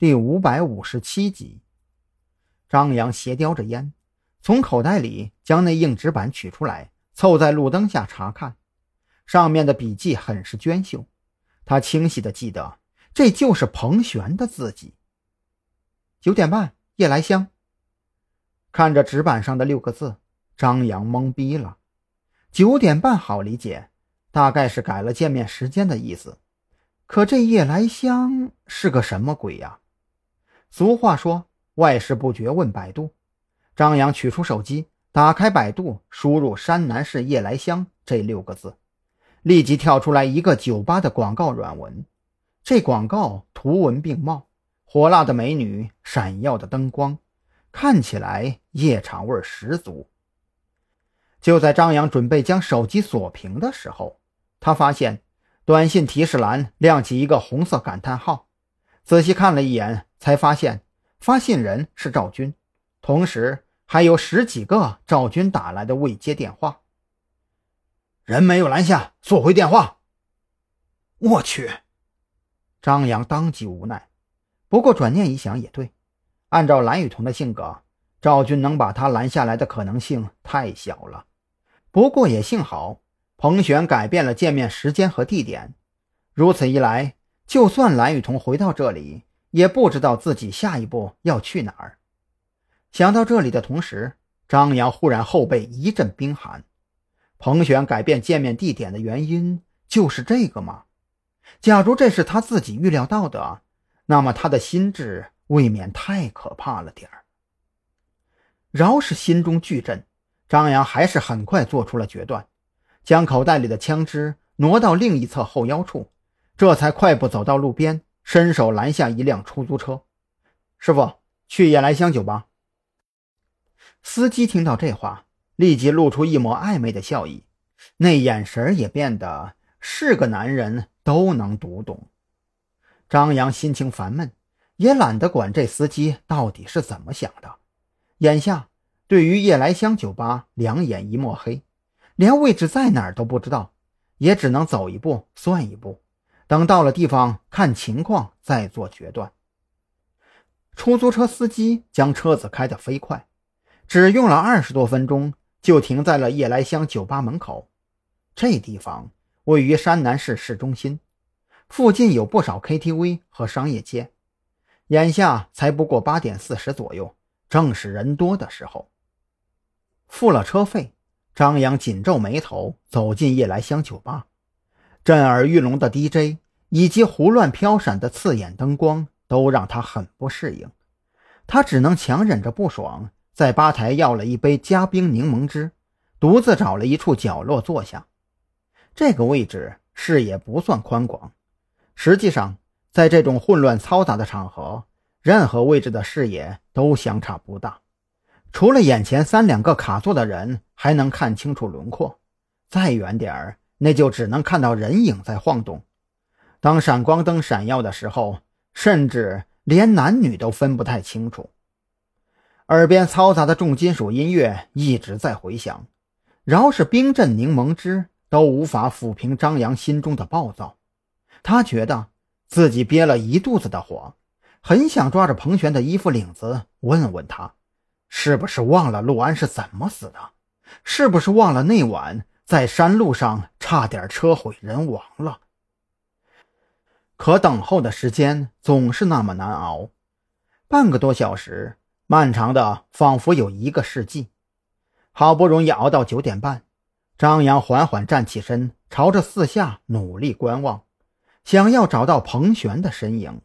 第五百五十七集。张扬斜叼着烟，从口袋里将那硬纸板取出来，凑在路灯下查看。上面的笔迹很是娟秀，他清晰的记得，这就是彭璇的字迹。九点半，夜来香。看着纸板上的六个字，张扬懵逼了。九点半好理解，大概是改了见面时间的意思。可这夜来香是个什么鬼呀？俗话说“外事不决问百度”。张扬取出手机，打开百度，输入“山南市夜来香”这六个字，立即跳出来一个酒吧的广告软文。这广告图文并茂，火辣的美女，闪耀的灯光，看起来夜场味十足。就在张扬准备将手机锁屏的时候，他发现。短信提示栏亮起一个红色感叹号，仔细看了一眼，才发现发信人是赵军，同时还有十几个赵军打来的未接电话。人没有拦下，速回电话。我去！张扬当即无奈，不过转念一想也对，按照蓝雨桐的性格，赵军能把他拦下来的可能性太小了。不过也幸好。彭璇改变了见面时间和地点，如此一来，就算蓝雨桐回到这里，也不知道自己下一步要去哪儿。想到这里的同时，张扬忽然后背一阵冰寒。彭璇改变见面地点的原因就是这个吗？假如这是他自己预料到的，那么他的心智未免太可怕了点儿。饶是心中巨震，张扬还是很快做出了决断。将口袋里的枪支挪到另一侧后腰处，这才快步走到路边，伸手拦下一辆出租车。师傅，去夜来香酒吧。司机听到这话，立即露出一抹暧昧的笑意，那眼神也变得是个男人都能读懂。张扬心情烦闷，也懒得管这司机到底是怎么想的。眼下对于夜来香酒吧，两眼一抹黑。连位置在哪儿都不知道，也只能走一步算一步，等到了地方看情况再做决断。出租车司机将车子开得飞快，只用了二十多分钟就停在了夜来香酒吧门口。这地方位于山南市市中心，附近有不少 KTV 和商业街。眼下才不过八点四十左右，正是人多的时候。付了车费。张扬紧皱眉头，走进夜来香酒吧。震耳欲聋的 DJ 以及胡乱飘闪的刺眼灯光，都让他很不适应。他只能强忍着不爽，在吧台要了一杯加冰柠檬汁，独自找了一处角落坐下。这个位置视野不算宽广，实际上，在这种混乱嘈杂的场合，任何位置的视野都相差不大。除了眼前三两个卡座的人还能看清楚轮廓，再远点儿，那就只能看到人影在晃动。当闪光灯闪耀的时候，甚至连男女都分不太清楚。耳边嘈杂的重金属音乐一直在回响，饶是冰镇柠檬汁都无法抚平张扬心中的暴躁。他觉得自己憋了一肚子的火，很想抓着彭璇的衣服领子问问他。是不是忘了陆安是怎么死的？是不是忘了那晚在山路上差点车毁人亡了？可等候的时间总是那么难熬，半个多小时，漫长的仿佛有一个世纪。好不容易熬到九点半，张扬缓缓站起身，朝着四下努力观望，想要找到彭璇的身影。